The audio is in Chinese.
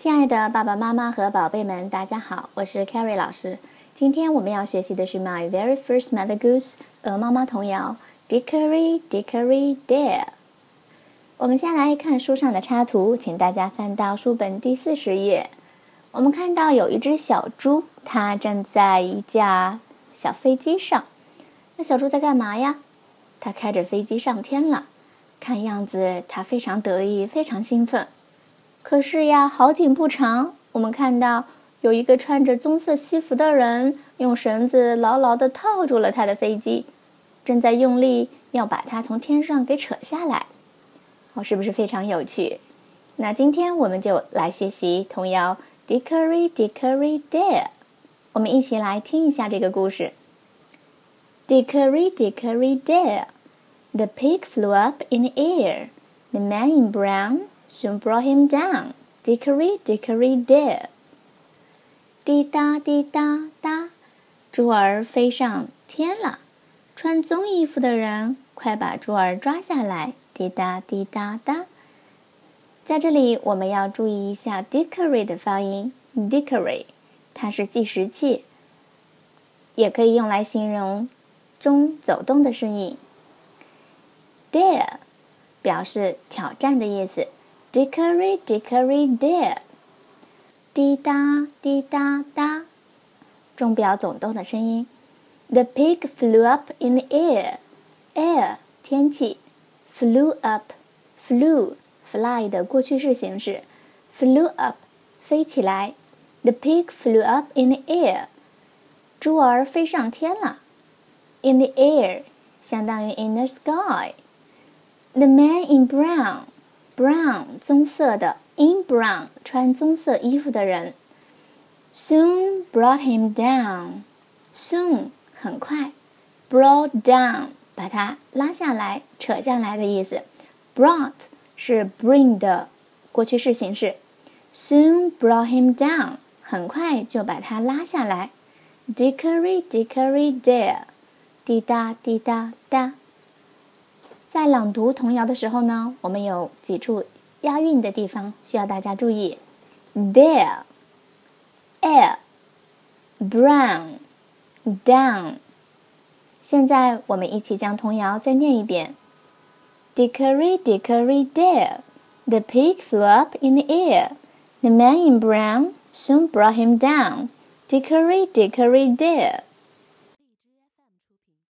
亲爱的爸爸妈妈和宝贝们，大家好，我是 Carrie 老师。今天我们要学习的是《My Very First Mother Goose》鹅妈妈童谣《Dickory Dickory Dare》。我们先来看书上的插图，请大家翻到书本第四十页。我们看到有一只小猪，它站在一架小飞机上。那小猪在干嘛呀？它开着飞机上天了。看样子，它非常得意，非常兴奋。可是呀，好景不长，我们看到有一个穿着棕色西服的人，用绳子牢牢地套住了他的飞机，正在用力要把它从天上给扯下来。哦，是不是非常有趣？那今天我们就来学习童谣《Dickory Dickory Dare》，我们一起来听一下这个故事。Dickory Dickory Dare，the pig flew up in the air，the man in brown。Soon brought him down. Dickory, dickory, dare. 滴答滴答答，猪儿飞上天了。穿棕衣服的人，快把猪儿抓下来！滴答滴答答。在这里，我们要注意一下 dickory 的发音。dickory，它是计时器，也可以用来形容钟走动的声音。dare 表示挑战的意思。Dickory, dickory, dare，滴答滴答答，钟表总动的声音。The pig flew up in the air. Air 天气，flew up, flew fly 的过去式形式，flew up 飞起来。The pig flew up in the air. 猪儿飞上天了。In the air 相当于 in the sky. The man in brown. Brown 棕色的，in brown 穿棕色衣服的人，soon brought him down。soon 很快，brought down 把它拉下来、扯下来的意思。brought 是 bring 的过去式形式，soon brought him down 很快就把它拉下来。Dickory dickory dare，滴答滴答答。在朗读童谣的时候呢，我们有几处押韵的地方需要大家注意。There, air, brown, down。现在我们一起将童谣再念一遍。Dickory, dickory, dare, the pig flew up in the air. The man in brown soon brought him down. Dickory, dickory, dare.